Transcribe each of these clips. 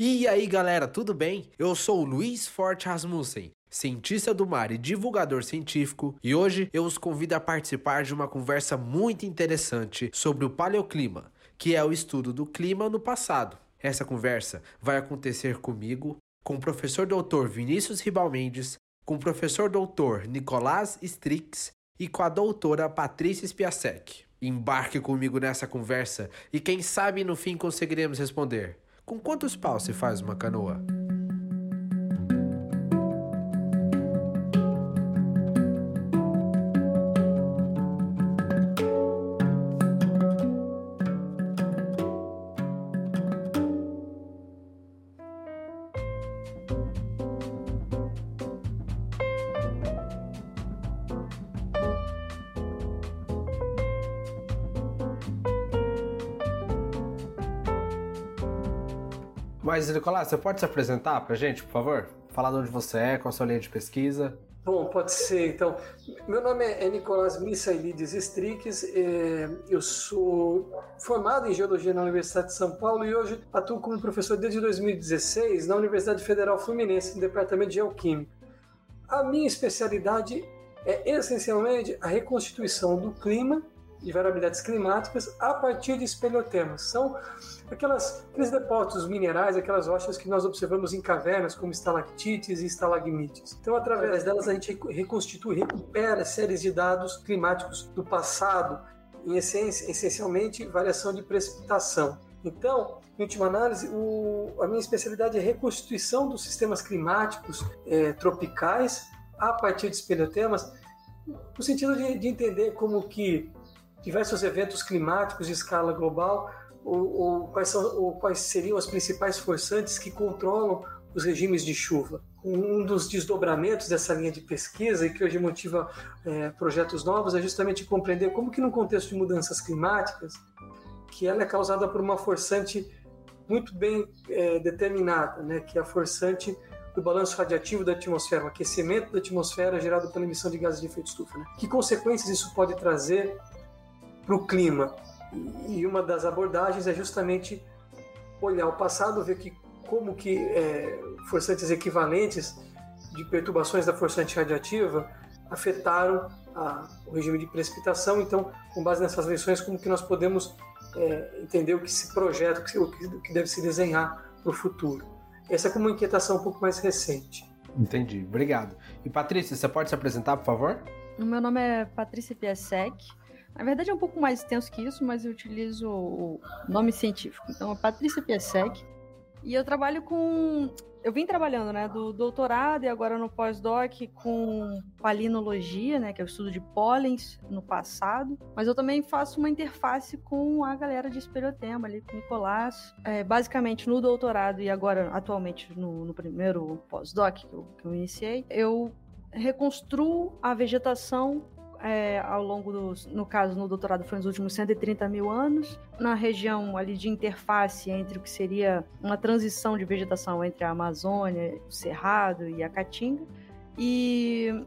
E aí galera, tudo bem? Eu sou Luiz Forte Rasmussen, cientista do mar e divulgador científico, e hoje eu os convido a participar de uma conversa muito interessante sobre o paleoclima, que é o estudo do clima no passado. Essa conversa vai acontecer comigo, com o professor doutor Vinícius Ribal Mendes, com o professor doutor Nicolás Strix e com a doutora Patrícia Spiasek. Embarque comigo nessa conversa e quem sabe no fim conseguiremos responder. Com quantos paus se faz uma canoa? Nicolás, você pode se apresentar pra gente, por favor? Falar de onde você é, qual a sua linha de pesquisa. Bom, pode ser. Então, meu nome é Nicolás Missailides Strix, é, eu sou formado em Geologia na Universidade de São Paulo e hoje atuo como professor desde 2016 na Universidade Federal Fluminense, no Departamento de Geoquímica. A minha especialidade é essencialmente a reconstituição do clima e variabilidades climáticas a partir de espeleotemas. São aquelas, aqueles depósitos minerais, aquelas rochas que nós observamos em cavernas, como estalactites e estalagmites. Então, através delas, a gente reconstitui, recupera séries de dados climáticos do passado, em essência, essencialmente variação de precipitação. Então, em última análise, o, a minha especialidade é reconstituição dos sistemas climáticos é, tropicais a partir de espeleotemas, no sentido de, de entender como que diversos eventos climáticos de escala global ou, ou, quais, são, ou quais seriam as principais forçantes que controlam os regimes de chuva. Um dos desdobramentos dessa linha de pesquisa e que hoje motiva é, projetos novos é justamente compreender como que no contexto de mudanças climáticas, que ela é causada por uma forçante muito bem é, determinada, né, que é a forçante do balanço radiativo da atmosfera, o aquecimento da atmosfera gerado pela emissão de gases de efeito estufa. Né? Que consequências isso pode trazer para o clima? E uma das abordagens é justamente olhar o passado, ver que como que é, forçantes equivalentes de perturbações da forçante radiativa afetaram a, o regime de precipitação. Então, com base nessas lições, como que nós podemos é, entender o que se projeta, o que, o que deve se desenhar para o futuro. Essa é como uma inquietação um pouco mais recente. Entendi, obrigado. E Patrícia, você pode se apresentar, por favor? O meu nome é Patrícia Piasek, na verdade é um pouco mais extenso que isso, mas eu utilizo o nome científico. Então, é Patrícia Piesek. E eu trabalho com. Eu vim trabalhando, né, do doutorado e agora no pós-doc com palinologia, né, que é o estudo de pólens no passado. Mas eu também faço uma interface com a galera de espelhotema ali, com o Nicolás. É, basicamente, no doutorado e agora, atualmente, no, no primeiro pós-doc que que eu iniciei, eu reconstruo a vegetação é, ao longo dos, no caso, no doutorado foi nos últimos 130 mil anos, na região ali de interface entre o que seria uma transição de vegetação entre a Amazônia, o Cerrado e a Caatinga, e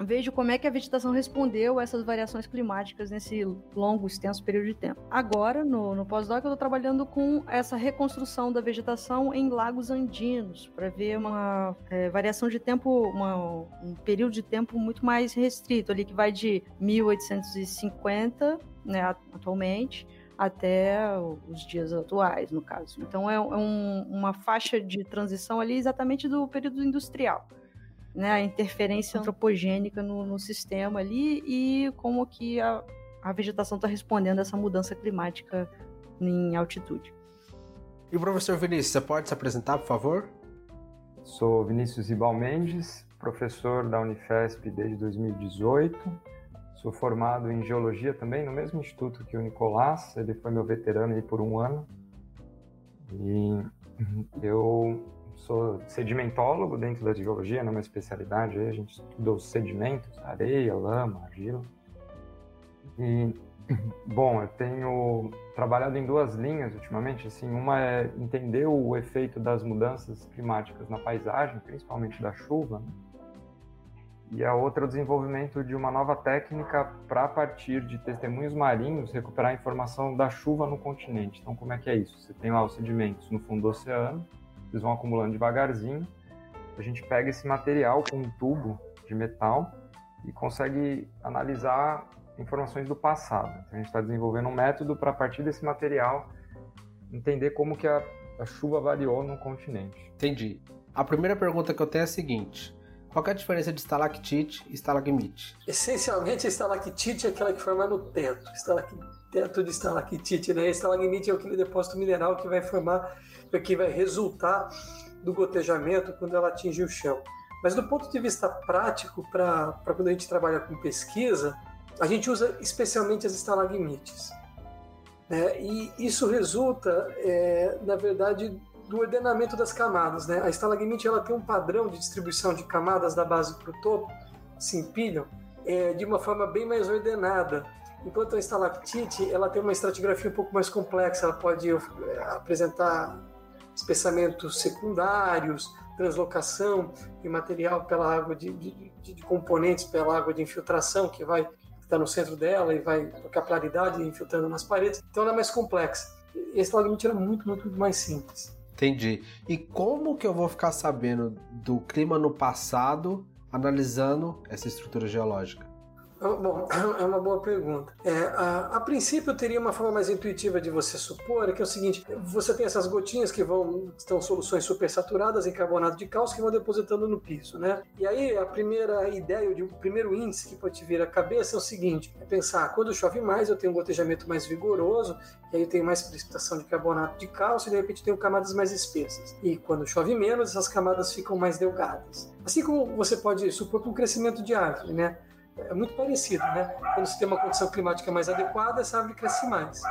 vejo como é que a vegetação respondeu a essas variações climáticas nesse longo, extenso período de tempo. Agora, no, no pós-doc, eu estou trabalhando com essa reconstrução da vegetação em lagos andinos, para ver uma é, variação de tempo, uma, um período de tempo muito mais restrito, ali que vai de 1850, né, atualmente, até os dias atuais, no caso. Então, é, é um, uma faixa de transição ali exatamente do período industrial né, a interferência antropogênica no, no sistema ali e como que a, a vegetação está respondendo a essa mudança climática em altitude. E o professor Vinícius, você pode se apresentar, por favor? Sou Vinícius Ibal Mendes, professor da Unifesp desde 2018. Sou formado em geologia também no mesmo instituto que o Nicolás, ele foi meu veterano aí por um ano. E eu sou sedimentólogo dentro da geologia, numa especialidade, aí a gente estuda os sedimentos, areia, lama, argila. E, bom, eu tenho trabalhado em duas linhas ultimamente, assim, uma é entender o efeito das mudanças climáticas na paisagem, principalmente da chuva, né? e a outra é o desenvolvimento de uma nova técnica para, a partir de testemunhos marinhos, recuperar a informação da chuva no continente. Então, como é que é isso? Você tem lá os sedimentos no fundo do oceano, eles vão acumulando devagarzinho. A gente pega esse material com um tubo de metal e consegue analisar informações do passado. Então, a gente está desenvolvendo um método para, a partir desse material, entender como que a, a chuva variou no continente. Entendi. A primeira pergunta que eu tenho é a seguinte: qual é a diferença de estalactite e estalagmite? Essencialmente, a estalactite é aquela que forma no teto. Teto de estalactite, né? Estalagmite é aquele depósito mineral que vai formar, que vai resultar do gotejamento quando ela atinge o chão. Mas do ponto de vista prático, para quando a gente trabalha com pesquisa, a gente usa especialmente as estalagmites. Né? E isso resulta, é, na verdade, do ordenamento das camadas. Né? A estalagmite ela tem um padrão de distribuição de camadas da base para o topo, se empilham, é, de uma forma bem mais ordenada. Enquanto a estalactite ela tem uma estratigrafia um pouco mais complexa, ela pode é, apresentar espessamentos secundários, translocação de material pela água de, de, de, componentes pela água de infiltração que vai está no centro dela e vai com capilaridade infiltrando nas paredes. Então ela é mais complexa. Esse estalagmite era muito, muito, muito mais simples. Entendi. E como que eu vou ficar sabendo do clima no passado analisando essa estrutura geológica? Bom, é uma boa pergunta. É, a, a, princípio, teria uma forma mais intuitiva de você supor, que é o seguinte: você tem essas gotinhas que vão estão soluções supersaturadas em carbonato de cálcio que vão depositando no piso, né? E aí a primeira ideia, o primeiro índice que pode vir à cabeça é o seguinte: é pensar, quando chove mais, eu tenho um gotejamento mais vigoroso, e aí eu tenho mais precipitação de carbonato de cálcio, e de repente tenho camadas mais espessas. E quando chove menos, essas camadas ficam mais delgadas. Assim como você pode supor com o crescimento de árvore, né? É muito parecido, né? Quando você tem uma condição climática mais adequada, essa árvore cresce mais.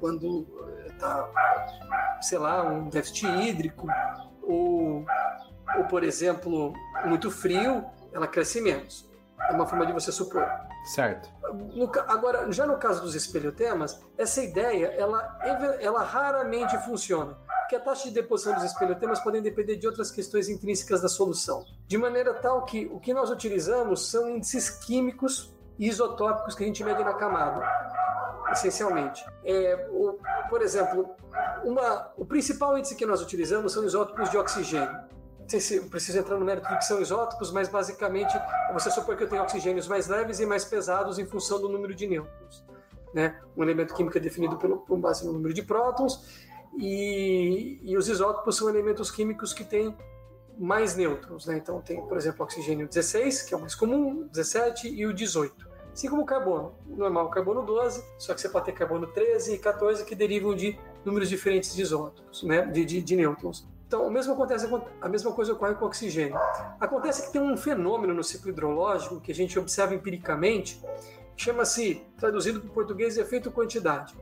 Quando está, eh, sei lá, um déficit hídrico ou, ou, por exemplo, muito frio, ela cresce menos. É uma forma de você supor. Certo. No, agora, já no caso dos espelhotemas, essa ideia, ela, ela raramente funciona que a taxa de deposição dos espelhotemas podem depender de outras questões intrínsecas da solução, de maneira tal que o que nós utilizamos são índices químicos e isotópicos que a gente mede na camada, essencialmente. É, o, por exemplo, uma, o principal índice que nós utilizamos são isótopos de oxigênio. Não sei se preciso entrar no mérito do que são isótopos, mas basicamente você supor que eu tenho oxigênios mais leves e mais pesados em função do número de nêutrons. Né? Um elemento químico é definido pelo, por base no número de prótons e, e os isótopos são elementos químicos que têm mais nêutrons, né? Então tem, por exemplo, oxigênio 16, que é o mais comum, 17 e o 18. Assim como o carbono, normal o carbono 12, só que você pode ter carbono 13 e 14 que derivam de números diferentes de isótopos, né? de, de, de nêutrons. Então, o mesmo acontece, a mesma coisa ocorre com o oxigênio. Acontece que tem um fenômeno no ciclo hidrológico que a gente observa empiricamente, chama-se, traduzido para o português, efeito quantidade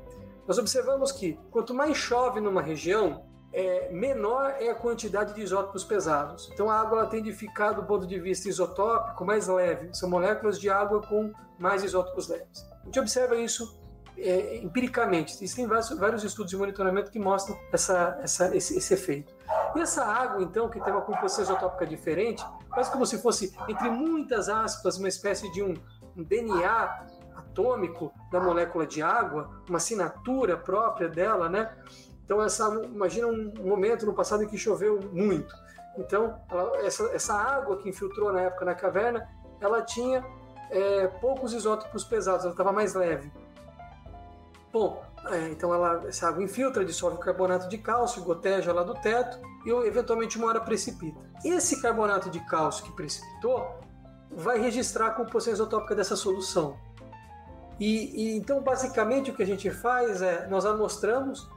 nós observamos que quanto mais chove numa região, é, menor é a quantidade de isótopos pesados. Então a água tende a ficar, do ponto de vista isotópico, mais leve. São moléculas de água com mais isótopos leves. A gente observa isso é, empiricamente. Existem vários, vários, estudos de monitoramento que mostram essa, essa, esse, esse, efeito. E essa água, então, que tem uma composição isotópica diferente, quase como se fosse, entre muitas aspas, uma espécie de um, um DNA atômico da molécula de água, uma assinatura própria dela, né? Então, essa, imagina um momento no passado em que choveu muito. Então, ela, essa, essa água que infiltrou na época na caverna, ela tinha é, poucos isótopos pesados, ela estava mais leve. Bom, é, então ela, essa água infiltra, dissolve o carbonato de cálcio, goteja lá do teto e eventualmente uma hora precipita. Esse carbonato de cálcio que precipitou vai registrar a composição isotópica dessa solução. E, e, então, basicamente, o que a gente faz é nós amostramos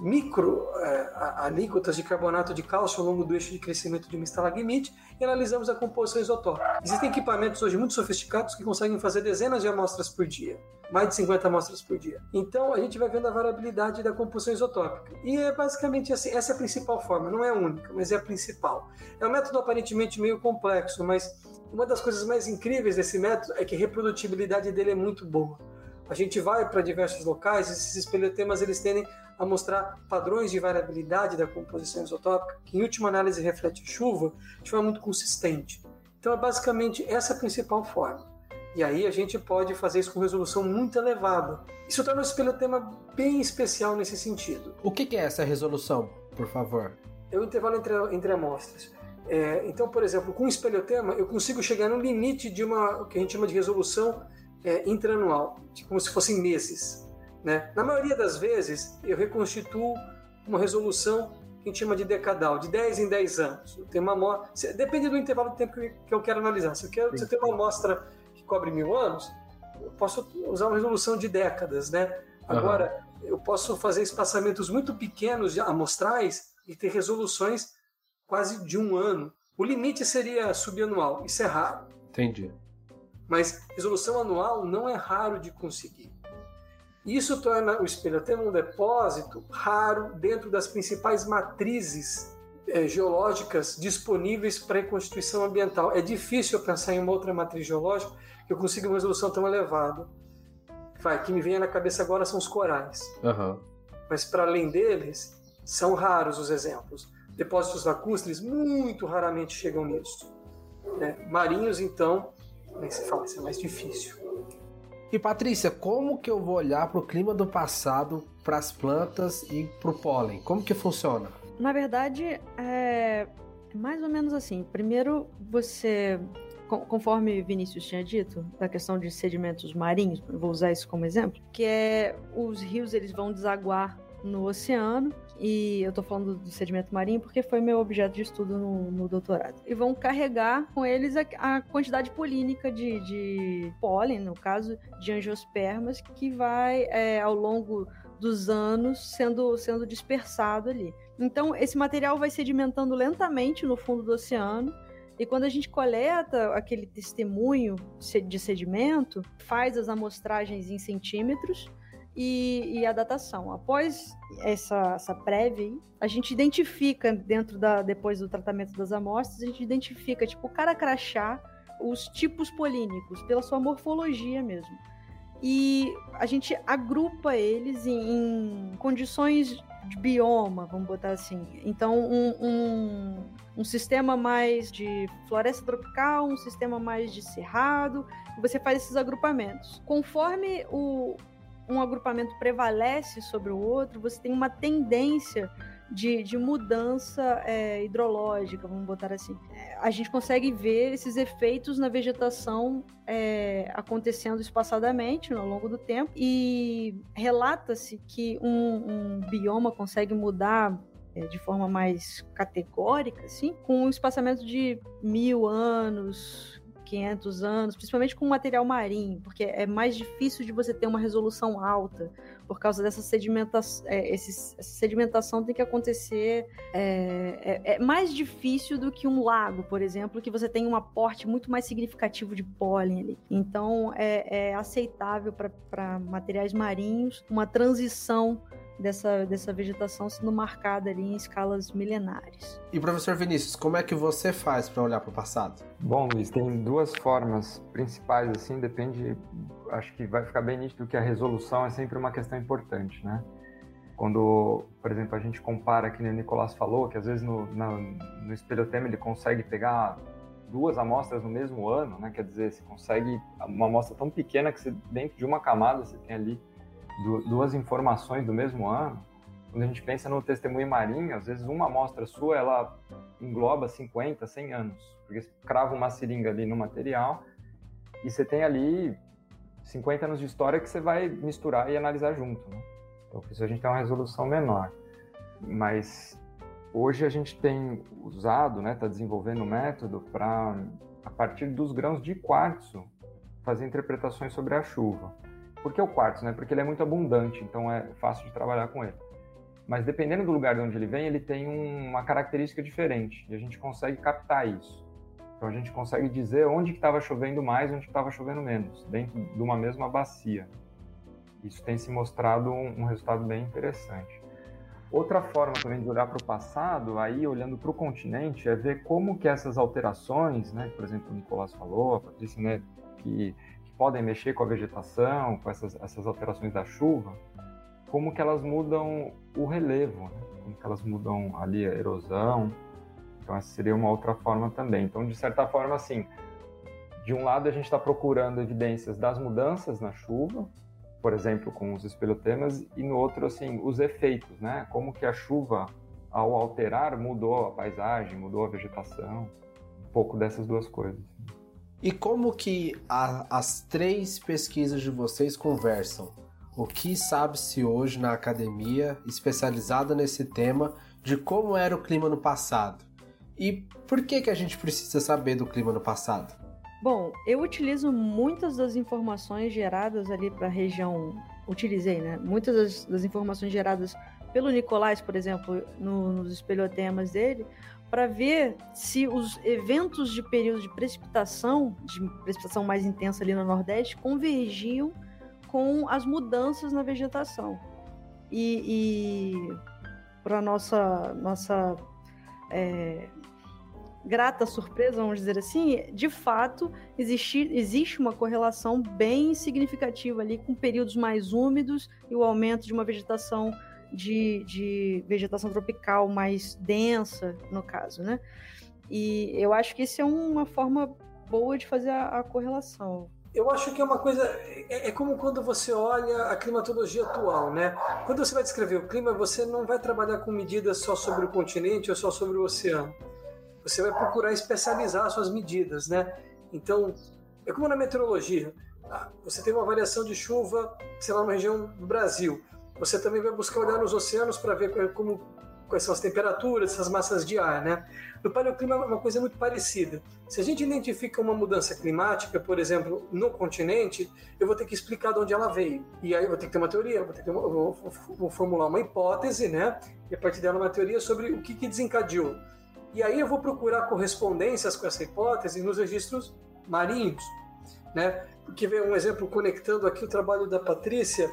micro é, alíquotas de carbonato de cálcio ao longo do eixo de crescimento de uma estalagmite e analisamos a composição isotópica. Existem equipamentos hoje muito sofisticados que conseguem fazer dezenas de amostras por dia, mais de 50 amostras por dia. Então a gente vai vendo a variabilidade da composição isotópica. E é basicamente assim, essa é a principal forma, não é a única, mas é a principal. É um método aparentemente meio complexo, mas uma das coisas mais incríveis desse método é que a reprodutibilidade dele é muito boa. A gente vai para diversos locais, esses espelhotemas eles tendem a mostrar padrões de variabilidade da composição isotópica, que em última análise reflete a chuva de forma muito consistente. Então é basicamente essa a principal forma. E aí a gente pode fazer isso com resolução muito elevada. Isso torna o espelhotema bem especial nesse sentido. O que é essa resolução, por favor? é o intervalo entre, entre amostras. É, então, por exemplo, com o espelhotema, eu consigo chegar no limite de uma, o que a gente chama de resolução é, intraanual, como se fossem meses. Né? Na maioria das vezes, eu reconstituo uma resolução que a gente chama de decadal, de 10 em 10 anos. Eu tenho uma amostra, depende do intervalo de tempo que eu quero analisar. Se eu quero se eu tenho uma amostra que cobre mil anos, eu posso usar uma resolução de décadas. Né? Agora, uhum. eu posso fazer espaçamentos muito pequenos amostrais e ter resoluções quase de um ano. O limite seria subanual, isso é raro. Entendi. Mas resolução anual não é raro de conseguir. Isso torna o espelhotema um depósito raro dentro das principais matrizes é, geológicas disponíveis para reconstituição ambiental. É difícil pensar em uma outra matriz geológica que eu consiga uma resolução tão elevada. Vai, que me vem na cabeça agora são os corais. Uhum. Mas para além deles, são raros os exemplos. Depósitos lacustres muito raramente chegam nisso. Né? Marinhos, então, nem se fala, isso é mais difícil. E Patrícia, como que eu vou olhar para o clima do passado, para as plantas e para o pólen? Como que funciona? Na verdade, é mais ou menos assim. Primeiro, você, conforme Vinícius tinha dito, da questão de sedimentos marinhos, vou usar isso como exemplo, que é os rios eles vão desaguar no oceano e eu estou falando do sedimento marinho porque foi meu objeto de estudo no, no doutorado. E vão carregar com eles a, a quantidade polínica de, de, pólen, no caso de angiospermas, que vai é, ao longo dos anos sendo, sendo dispersado ali. Então, esse material vai sedimentando lentamente no fundo do oceano. E quando a gente coleta aquele testemunho de sedimento, faz as amostragens em centímetros, e, e a datação. Após essa, essa prévia, a gente identifica dentro da depois do tratamento das amostras, a gente identifica tipo cara crachá os tipos polínicos pela sua morfologia mesmo. E a gente agrupa eles em, em condições de bioma, vamos botar assim. Então, um, um, um, sistema mais de floresta tropical, um sistema mais de cerrado, você faz esses agrupamentos. Conforme o, um agrupamento prevalece sobre o outro, você tem uma tendência de, de mudança é, hidrológica, vamos botar assim. É, a gente consegue ver esses efeitos na vegetação é, acontecendo espaçadamente ao longo do tempo e relata-se que um, um bioma consegue mudar é, de forma mais categórica, assim, com um espaçamento de mil anos, 500 anos, principalmente com material marinho, porque é mais difícil de você ter uma resolução alta por causa dessa sedimentação. É, essa sedimentação tem que acontecer. É, é, é, mais difícil do que um lago, por exemplo, que você tem um aporte muito mais significativo de pólen ali. Então é, é aceitável para materiais marinhos uma transição dessa, dessa vegetação sendo marcada ali em escalas milenares. E professor Vinícius, como é que você faz para olhar para o passado? Bom, Luiz, tem duas formas principais, assim, depende, acho que vai ficar bem nítido que a resolução é sempre uma questão importante, né? Quando, por exemplo, a gente compara, que o Nicolás falou, que às vezes no, na, no espelhotema ele consegue pegar duas amostras no mesmo ano, né? Quer dizer, você consegue uma amostra tão pequena que você, dentro de uma camada você tem ali duas informações do mesmo ano, quando a gente pensa no testemunho marinho, às vezes uma amostra sua, ela engloba 50, 100 anos, porque você crava uma seringa ali no material e você tem ali 50 anos de história que você vai misturar e analisar junto, né? Então, isso a gente tem uma resolução menor. Mas hoje a gente tem usado, né, está desenvolvendo um método para, a partir dos grãos de quartzo, fazer interpretações sobre a chuva. Por que o quartzo? Né? Porque ele é muito abundante, então é fácil de trabalhar com ele. Mas dependendo do lugar de onde ele vem, ele tem uma característica diferente e a gente consegue captar isso. Então a gente consegue dizer onde estava chovendo mais onde estava chovendo menos, dentro de uma mesma bacia. Isso tem se mostrado um, um resultado bem interessante. Outra forma também de olhar para o passado, aí olhando para o continente, é ver como que essas alterações, né, por exemplo, o Nicolás falou, a Patrícia, né, que podem mexer com a vegetação, com essas, essas alterações da chuva, como que elas mudam o relevo, né? como que elas mudam ali a erosão. Então essa seria uma outra forma também. Então de certa forma assim, de um lado a gente está procurando evidências das mudanças na chuva, por exemplo com os espeleotemas, e no outro assim os efeitos, né? Como que a chuva ao alterar, mudou a paisagem, mudou a vegetação, um pouco dessas duas coisas. E como que a, as três pesquisas de vocês conversam? O que sabe-se hoje na academia especializada nesse tema de como era o clima no passado? E por que, que a gente precisa saber do clima no passado? Bom, eu utilizo muitas das informações geradas ali para a região. Utilizei, né? Muitas das, das, informações geradas pelo Nicolás, por exemplo, no, nos espelhotemas dele, para ver se os eventos de período de precipitação, de precipitação mais intensa ali no Nordeste, convergiam com as mudanças na vegetação. E, e para nossa nossa é, grata surpresa, vamos dizer assim, de fato existe, existe uma correlação bem significativa ali com períodos mais úmidos e o aumento de uma vegetação de, de vegetação tropical mais densa, no caso, né? E eu acho que isso é uma forma boa de fazer a, a correlação. Eu acho que é uma coisa. É, é, como quando você olha a climatologia atual, né? Quando você vai descrever o clima, você não vai trabalhar com medidas só sobre o continente ou só sobre o oceano. Você vai procurar especializar suas medidas, né? Então, é como na meteorologia. Ah, você tem uma variação de chuva, sei lá, numa região do Brasil. Você também vai buscar olhar nos oceanos para ver como, quais são as temperaturas, essas massas de ar, né? No paleoclima é uma coisa muito parecida. Se a gente identifica uma mudança climática, por exemplo, no continente, eu vou ter que explicar de onde ela veio. E aí eu vou ter que ter uma teoria, vou, ter que uma, vou, vou formular uma hipótese, né? E a partir dela uma teoria sobre o que, que desencadeou. E aí eu vou procurar correspondências com essa hipótese nos registros marinhos, né? Porque vem um exemplo conectando aqui o trabalho da Patrícia,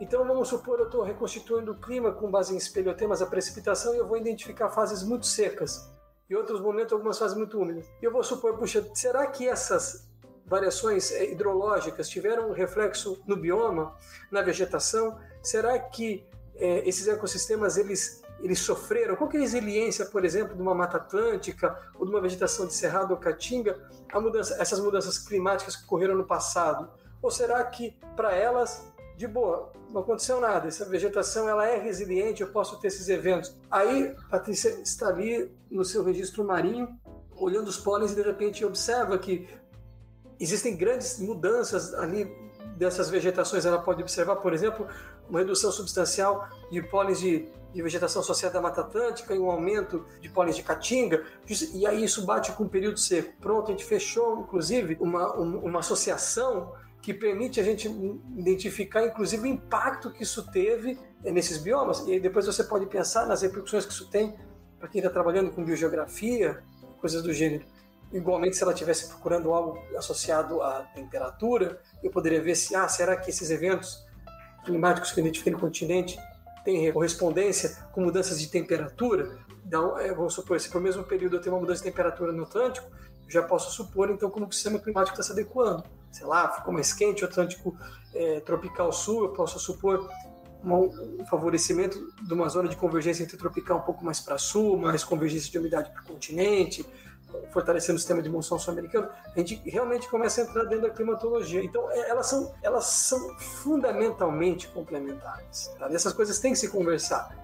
então vamos supor eu estou reconstituindo o clima com base em espelhotemas, a precipitação, e eu vou identificar fases muito secas e outros momentos algumas fases muito úmidas. E eu vou supor, puxa, será que essas variações eh, hidrológicas tiveram um reflexo no bioma, na vegetação? Será que é, esses ecossistemas eles eles sofreram? Qual é a resiliência, por exemplo, de uma mata atlântica ou de uma vegetação de cerrado ou caatinga a mudança, essas mudanças climáticas que ocorreram no passado? Ou será que para elas de boa, não aconteceu nada, essa vegetação ela é resiliente, eu posso ter esses eventos. Aí, Patrícia está ali no seu registro marinho, olhando os pólenes e de repente observa que existem grandes mudanças ali dessas vegetações. Ela pode observar, por exemplo, uma redução substancial de pólenes de, de vegetação associada à Mata Atlântica e um aumento de pólenes de caatinga, e aí isso bate com o período seco. Pronto, a gente fechou, inclusive, uma, uma associação que permite a gente identificar, inclusive, o impacto que isso teve nesses biomas. E depois você pode pensar nas repercussões que isso tem para quem está trabalhando com biogeografia, coisas do gênero. Igualmente, se ela estivesse procurando algo associado à temperatura, eu poderia ver se, ah, será que esses eventos climáticos que eu identifiquei no continente têm correspondência com mudanças de temperatura? Então, é, vamos supor, se por mesmo período eu tenho uma mudança de temperatura no Atlântico, já posso supor, então, como o sistema climático está se adequando sei lá, ficou mais quente, o Atlântico é, tropical sul, eu posso supor um favorecimento de uma zona de convergência intertropical um pouco mais para sul, mais convergência de umidade para o continente, fortalecendo o sistema de monção sul-americano, a gente realmente começa a entrar dentro da climatologia. Então, é, elas são, elas são fundamentalmente complementares. Tá? essas coisas têm que se conversar.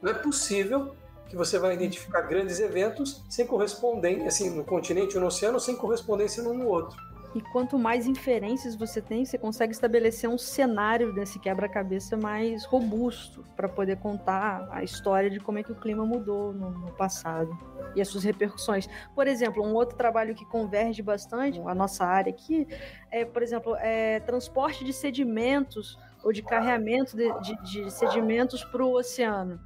Não é possível que você vai identificar grandes eventos sem correspondência, assim, no continente ou no oceano, sem correspondência num no outro. E quanto mais inferências você tem, você consegue estabelecer um cenário desse quebra-cabeça mais robusto para poder contar a história de como é que o clima mudou no, no, passado e as suas repercussões. Por exemplo, um outro trabalho que converge bastante a nossa área aqui é, por exemplo, é transporte de sedimentos ou de carreamento de, de, de sedimentos para o oceano.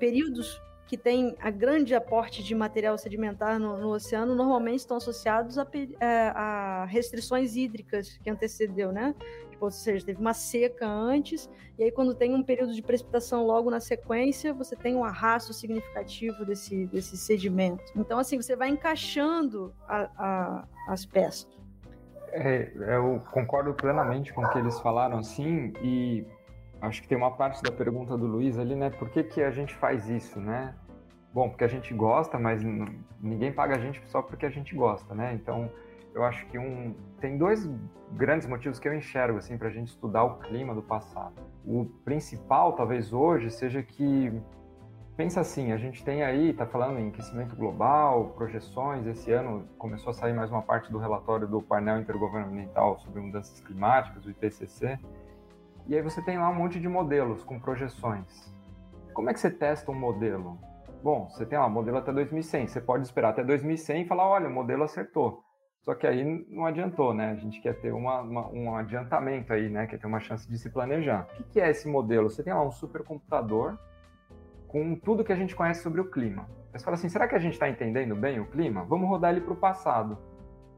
Períodos que tem a grande aporte de material sedimentar no, no oceano normalmente estão associados a, é, a, restrições hídricas que antecedeu, né? Tipo, ou seja, teve uma seca antes, e aí quando tem um período de precipitação logo na sequência, você tem um arrasto significativo desse, desse sedimento. Então, assim, você vai encaixando a, a, as peças. É, eu concordo plenamente com o que eles falaram, assim, e acho que tem uma parte da pergunta do Luiz ali, né? Por que, que a gente faz isso, né? Bom, porque a gente gosta, mas ninguém paga a gente só porque a gente gosta, né? Então, eu acho que um tem dois grandes motivos que eu enxergo assim para a gente estudar o clima do passado. O principal, talvez hoje, seja que pensa assim, a gente tem aí, está falando em aquecimento global, projeções, esse ano começou a sair mais uma parte do relatório do painel intergovernamental sobre mudanças climáticas, o IPCC, e aí você tem lá um monte de modelos com projeções. Como é que você testa um modelo? Bom, você tem lá modelo até 2100, você pode esperar até 2100 e falar, olha, o modelo acertou. Só que aí não adiantou, né? A gente quer ter uma, uma, um adiantamento aí, né? Quer ter uma chance de se planejar. O que, é esse modelo? Você tem lá um supercomputador com tudo que a gente conhece sobre o clima. Aí você fala assim, será que a gente está entendendo bem o clima? Vamos rodar ele para o passado.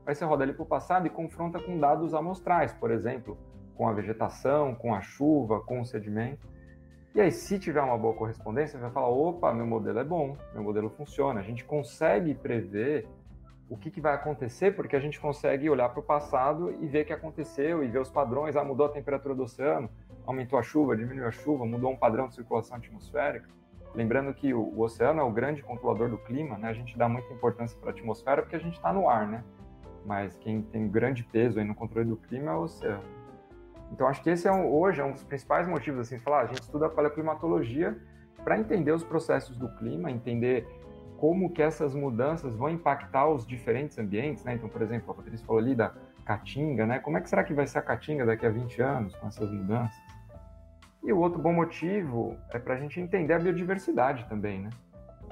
Aí você roda ele para o passado e confronta com dados amostrais, por exemplo, com a vegetação, com a chuva, com o sedimento. E aí, se tiver uma boa correspondência, vai falar: opa, meu modelo é bom, meu modelo funciona. A gente consegue prever o que, que vai acontecer, porque a gente consegue olhar para o passado e ver o que aconteceu e ver os padrões. Ah, mudou a temperatura do oceano, aumentou a chuva, diminuiu a chuva, mudou um padrão de circulação atmosférica. Lembrando que o, o oceano é o grande controlador do clima, né? A gente dá muita importância para a atmosfera porque a gente está no ar, né? Mas quem tem grande peso aí no controle do clima é o oceano. Então, acho que esse é um, hoje é um dos principais motivos, assim, falar, a gente estuda a paleoclimatologia para entender os processos do clima, entender como que essas mudanças vão impactar os diferentes ambientes, né? Então, por exemplo, a Patrícia falou ali da caatinga, né? Como é que será que vai ser a caatinga daqui a 20 anos com essas mudanças? E o outro bom motivo é para a gente entender a biodiversidade também, né?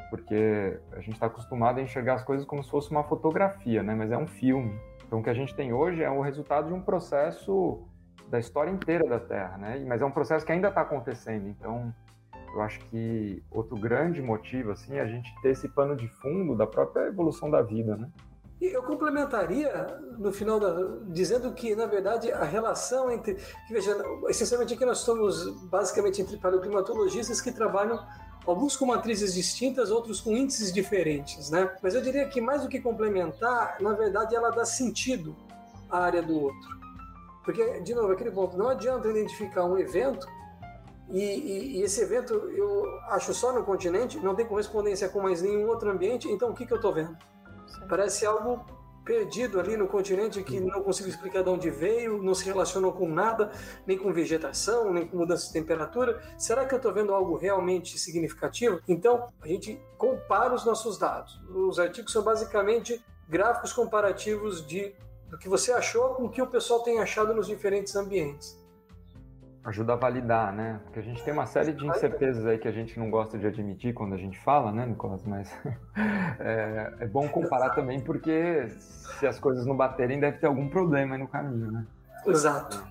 Porque a gente está acostumado a enxergar as coisas como se fosse uma fotografia, né? Mas é um filme. Então, o que a gente tem hoje é o resultado de um processo da história inteira da Terra, né? Mas é um processo que ainda está acontecendo. Então, eu acho que outro grande motivo, assim, é a gente ter esse pano de fundo da própria evolução da vida, né? E eu complementaria no final da, dizendo que na verdade a relação entre, veja, essencialmente aqui nós estamos basicamente entre paleoclimatologistas que trabalham alguns com matrizes distintas, outros com índices diferentes, né? Mas eu diria que mais do que complementar, na verdade ela dá sentido à área do outro. Porque, de novo, aquele ponto, não adianta identificar um evento e, e, e, esse evento eu acho só no continente, não tem correspondência com mais nenhum outro ambiente, então o que, que eu estou vendo? Sim. Parece algo perdido ali no continente que não consigo explicar de onde veio, não se relacionou com nada, nem com vegetação, nem com mudança de temperatura. Será que eu estou vendo algo realmente significativo? Então, a gente compara os nossos dados. Os artigos são basicamente gráficos comparativos de do que você achou com o que o pessoal tem achado nos diferentes ambientes. Ajuda a validar, né? Porque a gente tem uma série de incertezas aí que a gente não gosta de admitir quando a gente fala, né, Nicolas? Mas é, é bom comparar também porque se as coisas não baterem, deve ter algum problema aí no caminho, né? Exato.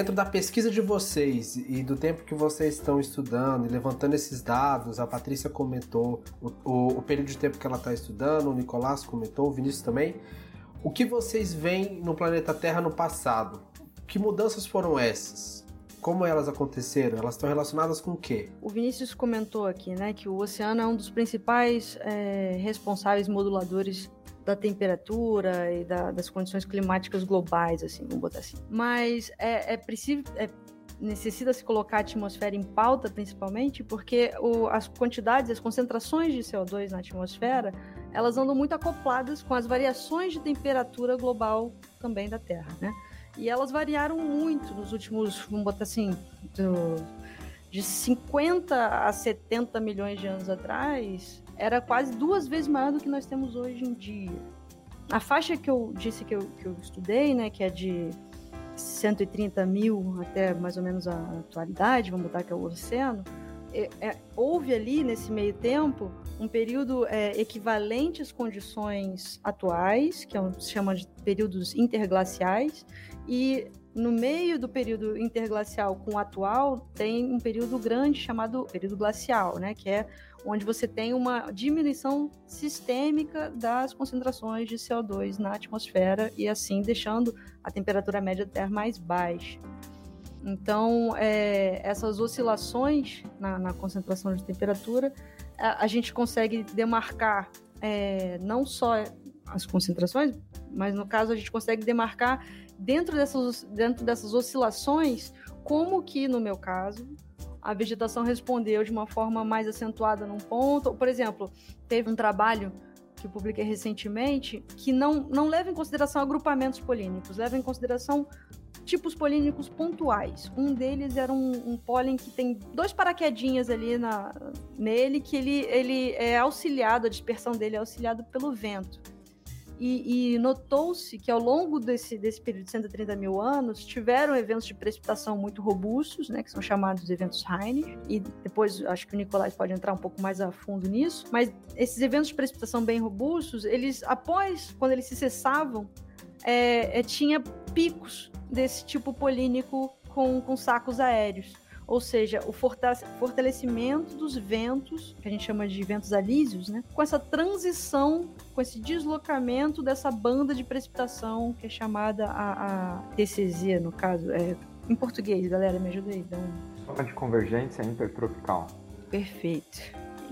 Dentro da pesquisa de vocês e do tempo que vocês estão estudando e levantando esses dados, a Patrícia comentou o, o, o período de tempo que ela está estudando, o Nicolás comentou, o Vinícius também. O que vocês veem no planeta Terra no passado? Que mudanças foram essas? Como elas aconteceram? Elas estão relacionadas com o quê? O Vinícius comentou aqui, né, que o oceano é um dos principais é, responsáveis moduladores da temperatura e da, das condições climáticas globais, assim, vamos botar assim. Mas é, é preciso. É, necessita se colocar a atmosfera em pauta, principalmente, porque o, as quantidades, as concentrações de CO2 na atmosfera, elas andam muito acopladas com as variações de temperatura global também da Terra, né? E elas variaram muito nos últimos, vamos botar assim, do, de 50 a 70 milhões de anos atrás, era quase duas vezes maior do que nós temos hoje em dia. A faixa que eu disse que eu, que eu estudei, né, que é de 130 mil até mais ou menos a atualidade, vamos botar que é o oceano, é, é, houve ali nesse meio tempo um período é, equivalente às condições atuais, que é um, se chama de períodos interglaciais, e no meio do período interglacial com o atual, tem um período grande chamado período glacial, né, que é onde você tem uma diminuição sistêmica das concentrações de CO2 na atmosfera e assim deixando a temperatura média da Terra mais baixa. Então, é, essas oscilações na, na, concentração de temperatura, a, a gente consegue demarcar é, não só as concentrações, mas no caso a gente consegue demarcar dentro dessas, dentro dessas oscilações como que, no meu caso, a vegetação respondeu de uma forma mais acentuada num ponto. Por exemplo, teve um trabalho que eu publiquei recentemente que não, não leva em consideração agrupamentos polínicos, leva em consideração tipos polínicos pontuais. Um deles era um, um pólen que tem dois paraquedinhas ali na, nele, que ele, ele é auxiliado, a dispersão dele é auxiliado pelo vento. E, e notou-se que ao longo desse, desse período de 130 mil anos tiveram eventos de precipitação muito robustos, né, que são chamados eventos Heine, e depois acho que o Nicolás pode entrar um pouco mais a fundo nisso, mas esses eventos de precipitação bem robustos, eles, após, quando eles se cessavam, é, é, tinha picos desse tipo polínico com, com sacos aéreos ou seja, o fortalecimento dos ventos, que a gente chama de ventos alísios, né? com essa transição, com esse deslocamento dessa banda de precipitação que é chamada a, a TCZ, no caso. É, em português, galera, me ajuda aí. Então... de convergência intertropical. Perfeito.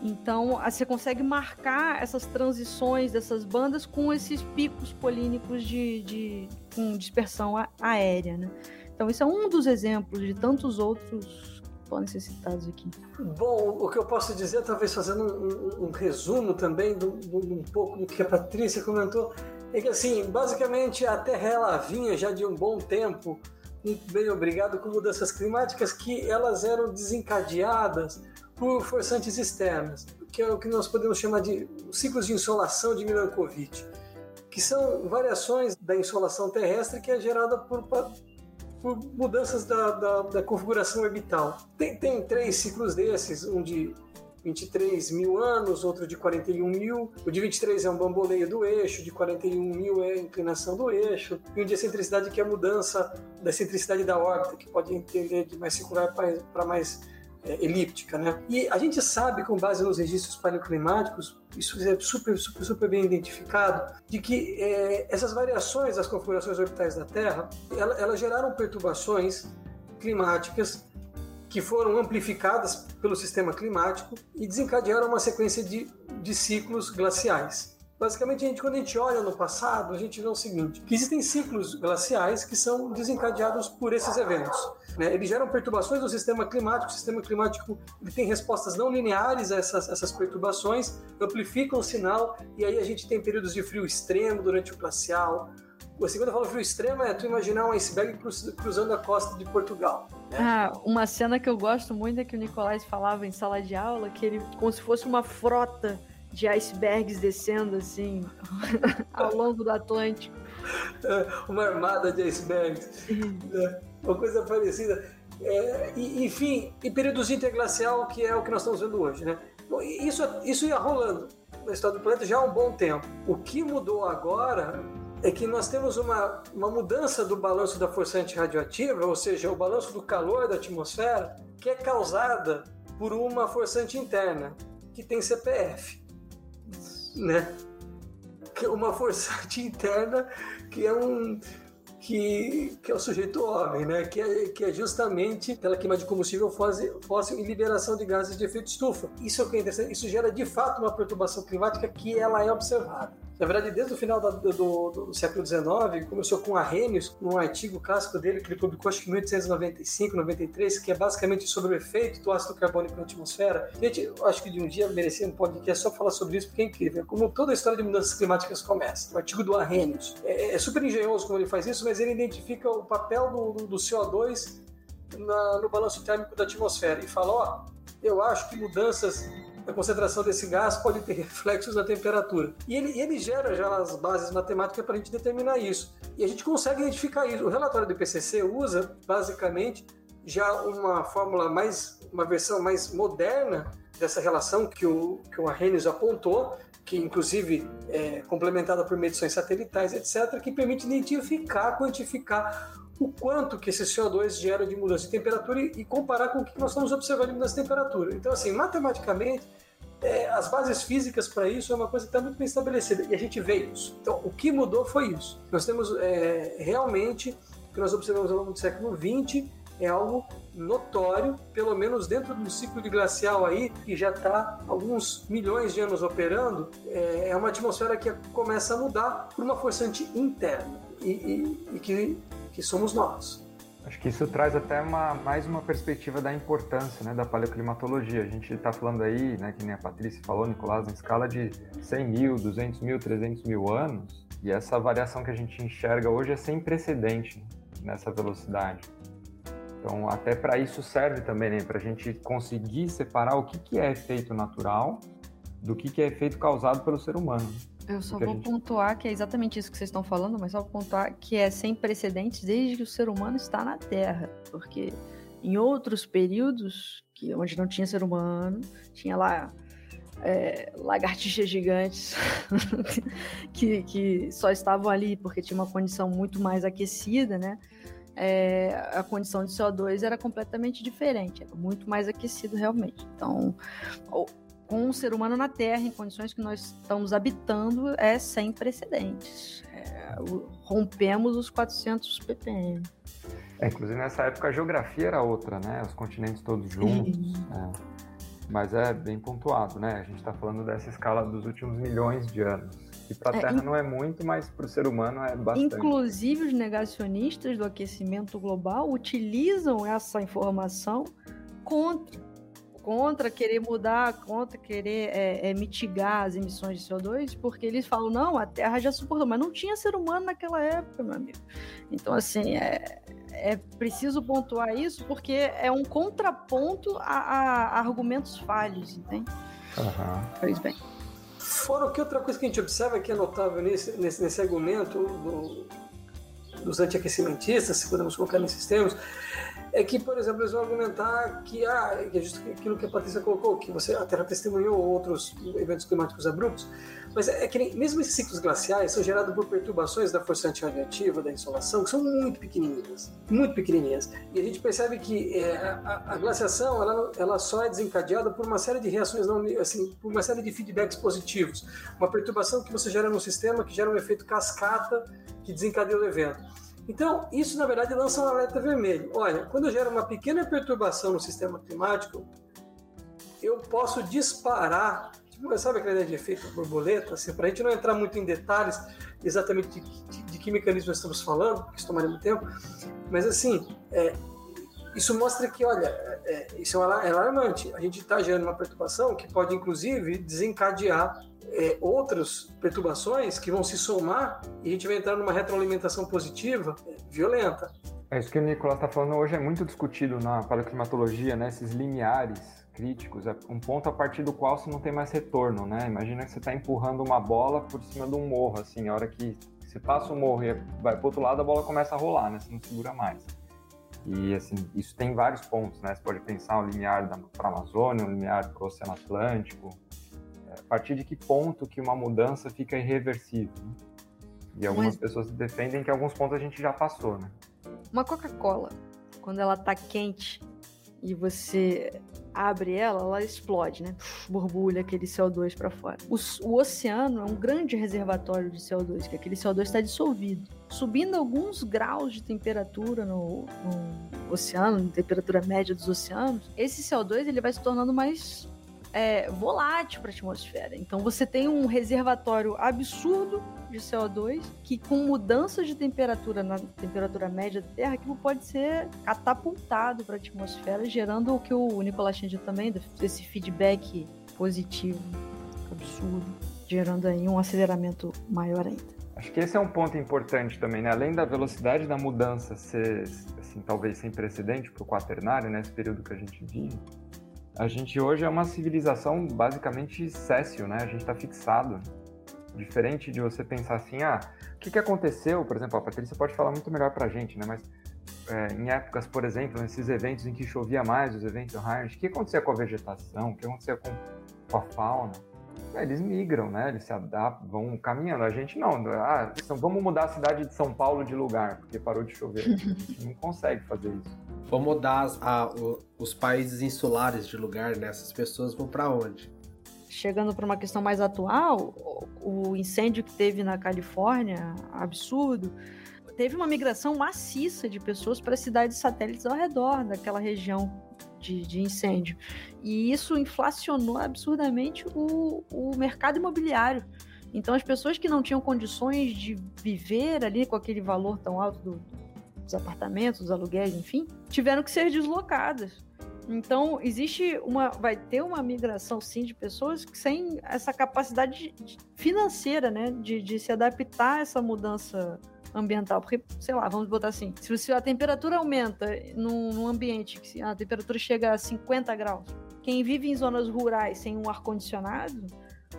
Então, você consegue marcar essas transições dessas bandas com esses picos polínicos de, de com dispersão aérea, né? Então, isso é um dos exemplos de tantos outros que podem ser citados aqui. Bom, o que eu posso dizer, talvez fazendo um, um, um resumo também de um pouco do que a Patrícia comentou, é que, assim, basicamente a Terra ela vinha já de um bom tempo, muito bem obrigado, com mudanças climáticas que elas eram desencadeadas por forçantes externas, que é o que nós podemos chamar de ciclos de insolação de Milankovitch, que são variações da insolação terrestre que é gerada por por mudanças da, da, da configuração orbital. Tem, tem três ciclos desses, um de 23 mil anos, outro de 41 mil. O de 23 é um bamboleio do eixo, de 41 mil é a inclinação do eixo. E o de excentricidade que é a mudança da excentricidade da órbita, que pode entender de mais circular para mais é, elíptica, né? E a gente sabe, com base nos registros paleoclimáticos, isso é super, super, super bem identificado, de que é, essas variações das configurações orbitais da Terra, ela, elas geraram perturbações climáticas que foram amplificadas pelo sistema climático e desencadearam uma sequência de, de ciclos glaciais. Basicamente, a gente, quando a gente olha no passado, a gente vê o seguinte: que existem ciclos glaciais que são desencadeados por esses eventos. Né? Eles geram perturbações no sistema climático. O sistema climático ele tem respostas não lineares a essas, essas perturbações, amplificam o sinal, e aí a gente tem períodos de frio extremo durante o glacial. O segundo falo frio extremo é tu imaginar um iceberg cruzando a costa de Portugal. Né? Ah, uma cena que eu gosto muito é que o Nicolás falava em sala de aula, que ele, como se fosse uma frota de icebergs descendo assim ao longo do Atlântico. É, uma armada de icebergs. É, uma coisa parecida. É, e, enfim, e períodos interglacial, que é o que nós estamos vendo hoje. Né? Bom, isso, isso ia rolando na história do planeta já há um bom tempo. O que mudou agora é que nós temos uma, uma mudança do balanço da força antirradioativa, ou seja, o balanço do calor da atmosfera, que é causada por uma forçante interna, que tem CPF né? Que é uma forçante interna que é um que, que é o sujeito homem, né? Que é, que é justamente aquela queima de combustível fóssil e liberação de gases de efeito estufa. Isso é o que é interessante. Isso gera de fato uma perturbação climática que ela é observada. Na verdade, desde o final do, do, do século XIX, começou com Arrhenius, num artigo clássico dele que ele publicou acho que em 1895, 93, que é basicamente sobre o efeito do ácido carbônico na atmosfera. Gente, acho que de um dia merecia um podcast só falar sobre isso, porque é incrível. Como toda a história de mudanças climáticas começa. O artigo do Arrhenius. É, é super engenhoso como ele faz isso, mas ele identifica o papel do, do CO2 na, no balanço térmico da atmosfera e fala: ó, eu acho que mudanças a concentração desse gás pode ter reflexos na temperatura. E ele, ele gera já as bases matemáticas para a gente determinar isso. E a gente consegue identificar isso. O relatório do IPCC usa, basicamente, já uma fórmula mais, uma versão mais moderna dessa relação que o, que o Arrhenius apontou, que inclusive é complementada por medições satelitais, etc., que permite identificar, quantificar o quanto que esse CO2 gera de mudança de temperatura e, comparar com o que nós estamos observando de mudança de temperatura. Então, assim, matematicamente, é, as bases físicas para isso é uma coisa que está muito bem estabelecida e a gente vê isso. Então, o que mudou foi isso. Nós temos é, realmente, o que nós observamos ao longo do século XX é algo notório, pelo menos dentro do ciclo de glacial aí, que já está alguns milhões de anos operando, é, é uma atmosfera que começa a mudar por uma forçante interna e, e, e que, que somos nós. Acho que isso traz até uma, mais uma perspectiva da importância né, da paleoclimatologia. A gente está falando aí, né, que nem a Patrícia falou, Nicolás, em escala de 100 mil, 200 mil, 300 mil anos, e essa variação que a gente enxerga hoje é sem precedente nessa velocidade. Então, até para isso serve também, né? Para a gente conseguir separar o que, que é efeito natural do que, que é efeito causado pelo ser humano. Eu só vou gente... pontuar que é exatamente isso que vocês estão falando, mas só vou pontuar que é sem precedentes desde que o ser humano está na Terra. Porque em outros períodos, que, onde não tinha ser humano, tinha lá é, lagartixas gigantes que, que só estavam ali porque tinha uma condição muito mais aquecida, né? é, a condição de CO2 era completamente diferente, era muito mais aquecido realmente. Então, com o ser humano na Terra, em condições que nós estamos habitando, é sem precedentes. É, rompemos os 400 ppm. É, inclusive nessa época a geografia era outra, né? Os continentes todos juntos. É. Mas é bem pontuado, né? A gente está falando dessa escala dos últimos milhões de anos. Que para a é, Terra in... não é muito, mas para o ser humano é bastante. Inclusive, os negacionistas do aquecimento global utilizam essa informação contra, contra querer mudar, contra querer é, é, mitigar as emissões de CO2, porque eles falam, não, a Terra já suportou, mas não tinha ser humano naquela época, meu amigo. Então, assim, é, é preciso pontuar isso porque é um contraponto a, a argumentos falhos, entende? Uhum. Pois bem. Fora que outra coisa que a gente observa que é notável nesse, nesse, nesse argumento do, dos antiaquecimentistas, se podemos colocar nesses termos, é que, por exemplo, eles vão argumentar que, ah, que é justo aquilo que a Patrícia colocou, que você, a Terra testemunhou outros eventos climáticos abruptos, mas é que mesmo esses ciclos glaciais são gerados por perturbações da força antirradiativa, da insolação, que são muito pequenininhas, muito pequenininhas. E a gente percebe que é, a, a, glaciação ela, ela só é desencadeada por uma série de reações, não, assim, por uma série de feedbacks positivos. Uma perturbação que você gera no sistema que gera um efeito cascata que desencadeia o evento. Então, isso na verdade lança um alerta vermelho. Olha, quando eu gero uma pequena perturbação no sistema climático, eu posso disparar, tipo, sabe aquela ideia de efeito borboleta? Assim, para a gente não entrar muito em detalhes exatamente de, de, de que mecanismo estamos falando, porque isso tomaria muito tempo, mas assim, é, isso mostra que, olha, é, é isso é, é alarmante. A gente está gerando uma perturbação que pode, inclusive, desencadear é, outras perturbações que vão se somar e a gente vai entrar numa retroalimentação positiva é, violenta. É isso que o Nicolas está falando hoje é muito discutido na paleoclimatologia, né? Esses limiares críticos, é um ponto a partir do qual você não tem mais retorno, né? Imagina que você está empurrando uma bola por cima de um morro, assim, a hora que você passa o morro e vai para outro lado, a bola começa a rolar, né? Você não segura mais. E assim, isso tem vários pontos, né? Você pode pensar um limiar para a Amazônia, um limiar para o Oceano Atlântico, a partir de que ponto que uma mudança fica irreversível. Né? E algumas Mas... pessoas defendem que alguns pontos a gente já passou, né? Uma Coca-Cola, quando ela tá quente e você abre ela, ela explode, né? Borbulha aquele CO2 para fora. O, o, oceano é um grande reservatório de CO2, que aquele CO2 está dissolvido. Subindo alguns graus de temperatura no, no oceano, temperatura média dos oceanos, esse CO2 ele vai se tornando mais é, volátil para a atmosfera. Então você tem um reservatório absurdo de CO2 que com mudanças de temperatura na temperatura média da Terra, aquilo pode ser catapultado para a atmosfera, gerando o que o Nicolas tinha também, desse feedback positivo, absurdo, gerando aí um aceleramento maior ainda. Acho que esse é um ponto importante também, né? Além da velocidade da mudança ser, assim, talvez sem precedente para o quaternário, né? período que a gente vive, a gente hoje é uma civilização basicamente céssio, né? A gente está fixado. Diferente de você pensar assim, ah, o que, que aconteceu? Por exemplo, a Patrícia pode falar muito melhor para a gente, né? Mas é, em épocas, por exemplo, nesses eventos em que chovia mais, os eventos hard, o que acontecia com a vegetação, o que acontecia com, com a fauna? É, eles migram, né? Eles se adaptam, vão caminhando. A gente não. Ah, então vamos mudar a cidade de São Paulo de lugar, porque parou de chover. A gente não consegue fazer isso. Vamos mudar a, os países insulares de lugar, né? Essas pessoas vão para onde? Chegando para uma questão mais atual, o incêndio que teve na Califórnia, absurdo, teve uma migração maciça de pessoas para cidades satélites ao redor daquela região de, de, incêndio. E isso inflacionou absurdamente o, o mercado imobiliário. Então, as pessoas que não tinham condições de viver ali com aquele valor tão alto do, dos apartamentos, dos aluguéis, enfim, tiveram que ser deslocadas. Então, existe uma. Vai ter uma migração, sim, de pessoas sem essa capacidade financeira, né? De, de se adaptar a essa mudança ambiental. Porque, sei lá, vamos botar assim: se a temperatura aumenta num, num ambiente que a temperatura chega a 50 graus, quem vive em zonas rurais sem um ar-condicionado,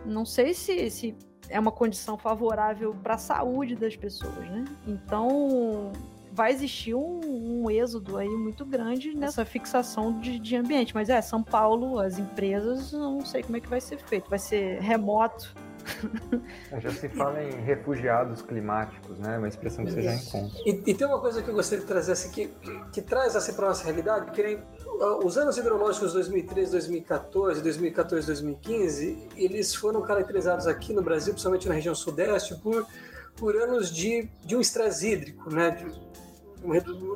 não sei se, se é uma condição favorável para a saúde das pessoas, né? Então, vai existir um, um, êxodo aí muito grande nessa fixação de, de ambiente. Mas é, São Paulo, as empresas, não sei como é que vai ser feito. Vai ser remoto. É, já se fala em refugiados climáticos, né? Uma expressão que você já encontra. E, e tem uma coisa que eu gostaria de trazer assim, que, que, que traz assim para nossa realidade, que nem, os anos hidrológicos 2013, 2014, 2014, 2015, eles foram caracterizados aqui no Brasil, principalmente na região sudeste, por, por anos de, de um estresse hídrico, né? De,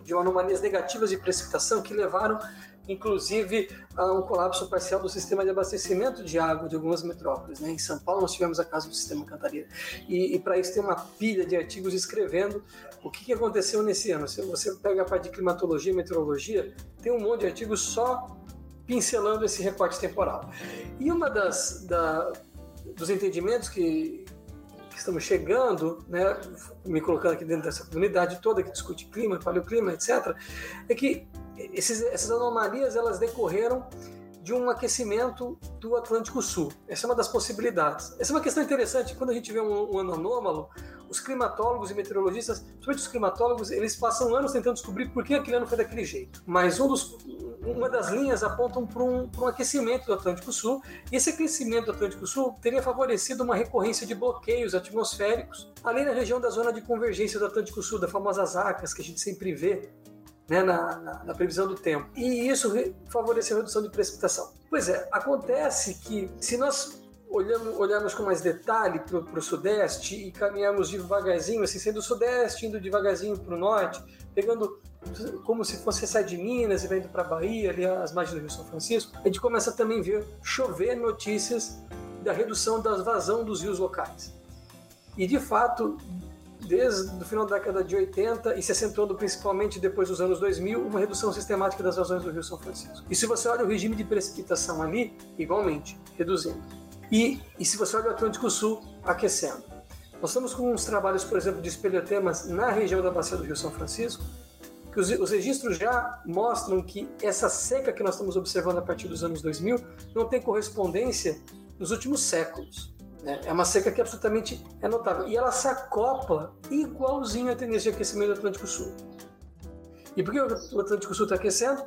de anomalias negativas de precipitação que levaram, inclusive, a um colapso parcial do sistema de abastecimento de água de algumas metrópoles. Né? Em São Paulo, nós tivemos a casa do sistema Cantareira. E, e para isso, tem uma pilha de artigos escrevendo o que, que aconteceu nesse ano. Se você pega a parte de climatologia e meteorologia, tem um monte de artigos só pincelando esse recorte temporal. E uma das da, dos entendimentos que, que estamos chegando, né, me colocando aqui dentro dessa comunidade toda que discute clima, paleoclima, etc., é que esses, essas anomalias elas decorreram de um aquecimento do Atlântico Sul. Essa é uma das possibilidades. Essa é uma questão interessante. Quando a gente vê um, um ano anômalo, os climatólogos e meteorologistas, principalmente os climatólogos, eles passam anos tentando descobrir por que aquele ano foi daquele jeito. Mas um dos, uma das linhas apontam para um, um, aquecimento do Atlântico Sul, e esse aquecimento do Atlântico Sul teria favorecido uma recorrência de bloqueios atmosféricos, além da região da zona de convergência do Atlântico Sul, da famosa ACAS, que a gente sempre vê né, na, na, na, previsão do tempo. E isso favoreceu a redução de precipitação. Pois é, acontece que se nós olhamos, olharmos com mais detalhe para o sudeste e caminharmos devagarzinho, assim, sendo o sudeste, indo devagarzinho para o norte, pegando como se fosse sair de Minas e vai indo para Bahia, ali as margens do Rio São Francisco, a gente começa a também ver chover notícias da redução da vazão dos rios locais. E de fato, desde o final da década de 80 e se acentuando principalmente depois dos anos 2000, uma redução sistemática das vazões do Rio São Francisco. E se você olha o regime de precipitação ali, igualmente, reduzindo. E, e se você olha o Atlântico Sul, aquecendo. Nós estamos com uns trabalhos, por exemplo, de espelhotemas na região da bacia do Rio São Francisco, que os, os, registros já mostram que essa seca que nós estamos observando a partir dos anos 2000 não tem correspondência nos últimos séculos. Né? É uma seca que absolutamente é notável. E ela se acopla igualzinho à tendência de aquecimento do Atlântico Sul. E por que o Atlântico Sul está aquecendo?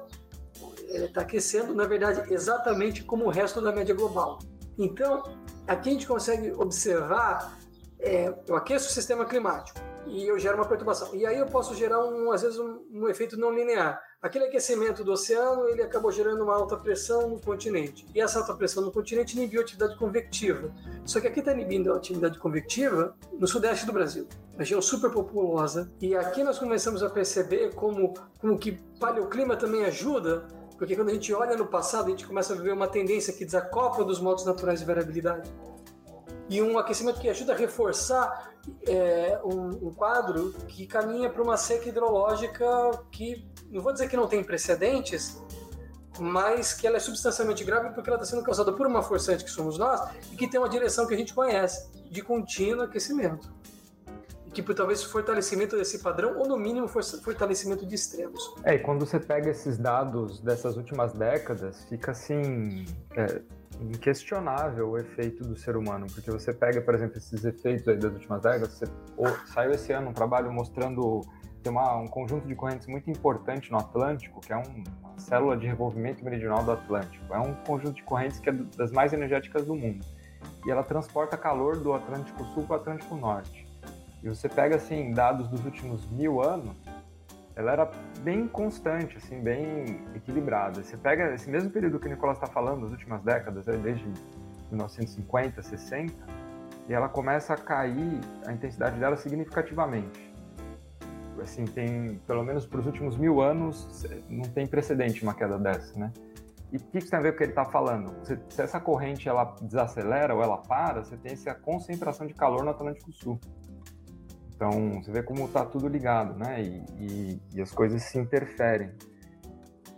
Ele está aquecendo, na verdade, exatamente como o resto da média global. Então, aqui a gente consegue observar, é, eu aqueço o sistema climático e eu gero uma perturbação. E aí eu posso gerar, um, às vezes, um, um, efeito não linear. Aquele aquecimento do oceano, ele acabou gerando uma alta pressão no continente. E essa alta pressão no continente inibiu a atividade convectiva. Só que aqui está inibindo a atividade convectiva no sudeste do Brasil, região superpopulosa. E aqui nós começamos a perceber como, como que paleoclima também ajuda porque quando a gente olha no passado, a gente começa a ver uma tendência que desacopla dos modos naturais de variabilidade. E um aquecimento que ajuda a reforçar é, um, um, quadro que caminha para uma seca hidrológica que, não vou dizer que não tem precedentes, mas que ela é substancialmente grave porque ela está sendo causada por uma forçante que somos nós e que tem uma direção que a gente conhece, de contínuo aquecimento que por talvez fortalecimento desse padrão ou no mínimo fortalecimento de extremos. É, e quando você pega esses dados dessas últimas décadas, fica assim é, inquestionável o efeito do ser humano, porque você pega, por exemplo, esses efeitos aí das últimas décadas, você, ou, saiu esse ano um trabalho mostrando tem uma, um conjunto de correntes muito importante no Atlântico, que é um, uma célula de revolvimento meridional do Atlântico. É um conjunto de correntes que é das mais energéticas do mundo. E ela transporta calor do Atlântico Sul para o Atlântico Norte. E você pega assim dados dos últimos mil anos, ela era bem constante, assim, bem equilibrada. Você pega esse mesmo período que o Nicolas está falando, as últimas décadas, desde 1950, 60, e ela começa a cair a intensidade dela significativamente. Assim, tem, pelo menos para os últimos mil anos, não tem precedente uma queda dessa, né? E o que, que tem a ver com o que ele está falando? Se, se, essa corrente ela desacelera ou ela para, você tem essa concentração de calor no Atlântico Sul. Então, você vê como está tudo ligado, né? E, e, e, as coisas se interferem.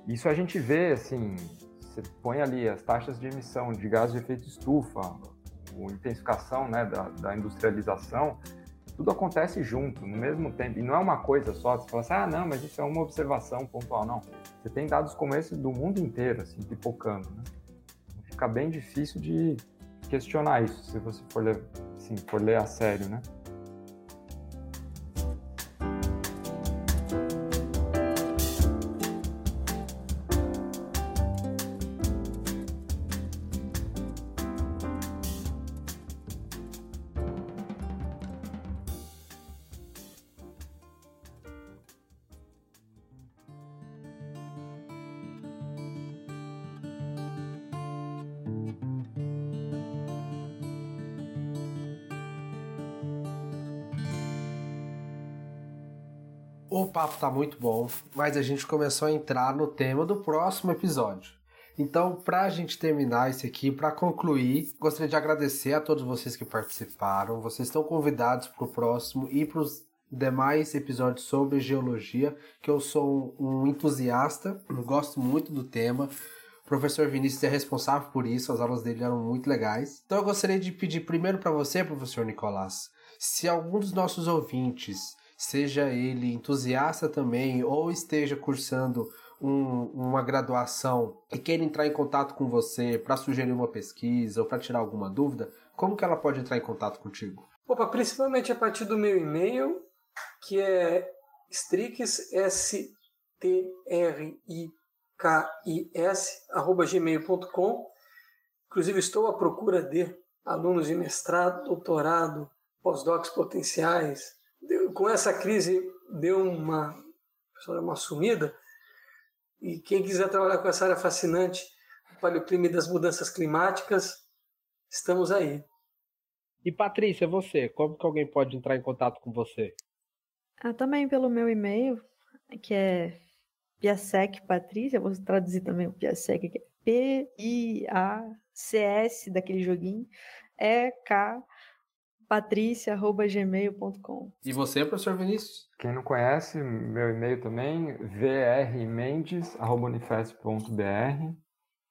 Isso a gente vê, assim, você põe ali as taxas de emissão de gás de efeito estufa, a intensificação né, da, da, industrialização, tudo acontece junto, no mesmo tempo. E não é uma coisa só, você fala assim, ah, não, mas isso é uma observação pontual. Não, você tem dados como esse do mundo inteiro, assim, pipocando, né? Fica bem difícil de questionar isso, se você for ler, assim, for ler a sério, né? Tá muito bom, mas a gente começou a entrar no tema do próximo episódio. Então, para a gente terminar esse aqui, para concluir, gostaria de agradecer a todos vocês que participaram. Vocês estão convidados para o próximo e para os demais episódios sobre geologia, que eu sou um entusiasta, gosto muito do tema. O professor Vinícius é responsável por isso, as aulas dele eram muito legais. Então eu gostaria de pedir primeiro para você, professor Nicolás, se algum dos nossos ouvintes seja ele entusiasta também ou esteja cursando um, uma graduação e queira entrar em contato com você para sugerir uma pesquisa ou para tirar alguma dúvida, como que ela pode entrar em contato contigo? Opa, principalmente a partir do meu e-mail, que é strix, s t r i k i s arroba gmail.com. Inclusive estou à procura de alunos de mestrado, doutorado, pós-docs potenciais, com essa crise deu uma, uma sumida. E quem quiser trabalhar com essa área fascinante, o paleoclima e das mudanças climáticas, estamos aí. E Patrícia, você, como que alguém pode entrar em contato com você? Ah, também pelo meu e-mail, que é Piasec Patrícia, vou traduzir também o Piasec, que é P-I-A-C-S daquele joguinho, E-K patricia.gmail.com. E você, professor Vinícius? Quem não conhece, meu e-mail também, vrmendes.unifesp.br.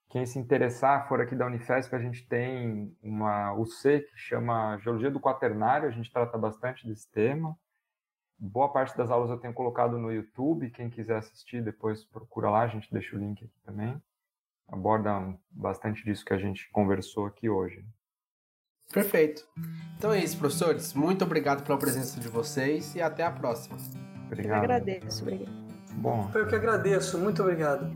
Quem se interessar, for aqui da Unifesp, a gente tem uma UC que chama Geologia do Quaternário, a gente trata bastante desse tema. Boa parte das aulas eu tenho colocado no YouTube, quem quiser assistir depois procura lá, a gente deixa o link aqui também. Aborda bastante disso que a gente conversou aqui hoje. Perfeito. Então é isso, professores. Muito obrigado pela presença de vocês e até a próxima. Obrigado. Eu agradeço. Obrigado. Bom. Foi eu que agradeço. Muito obrigado.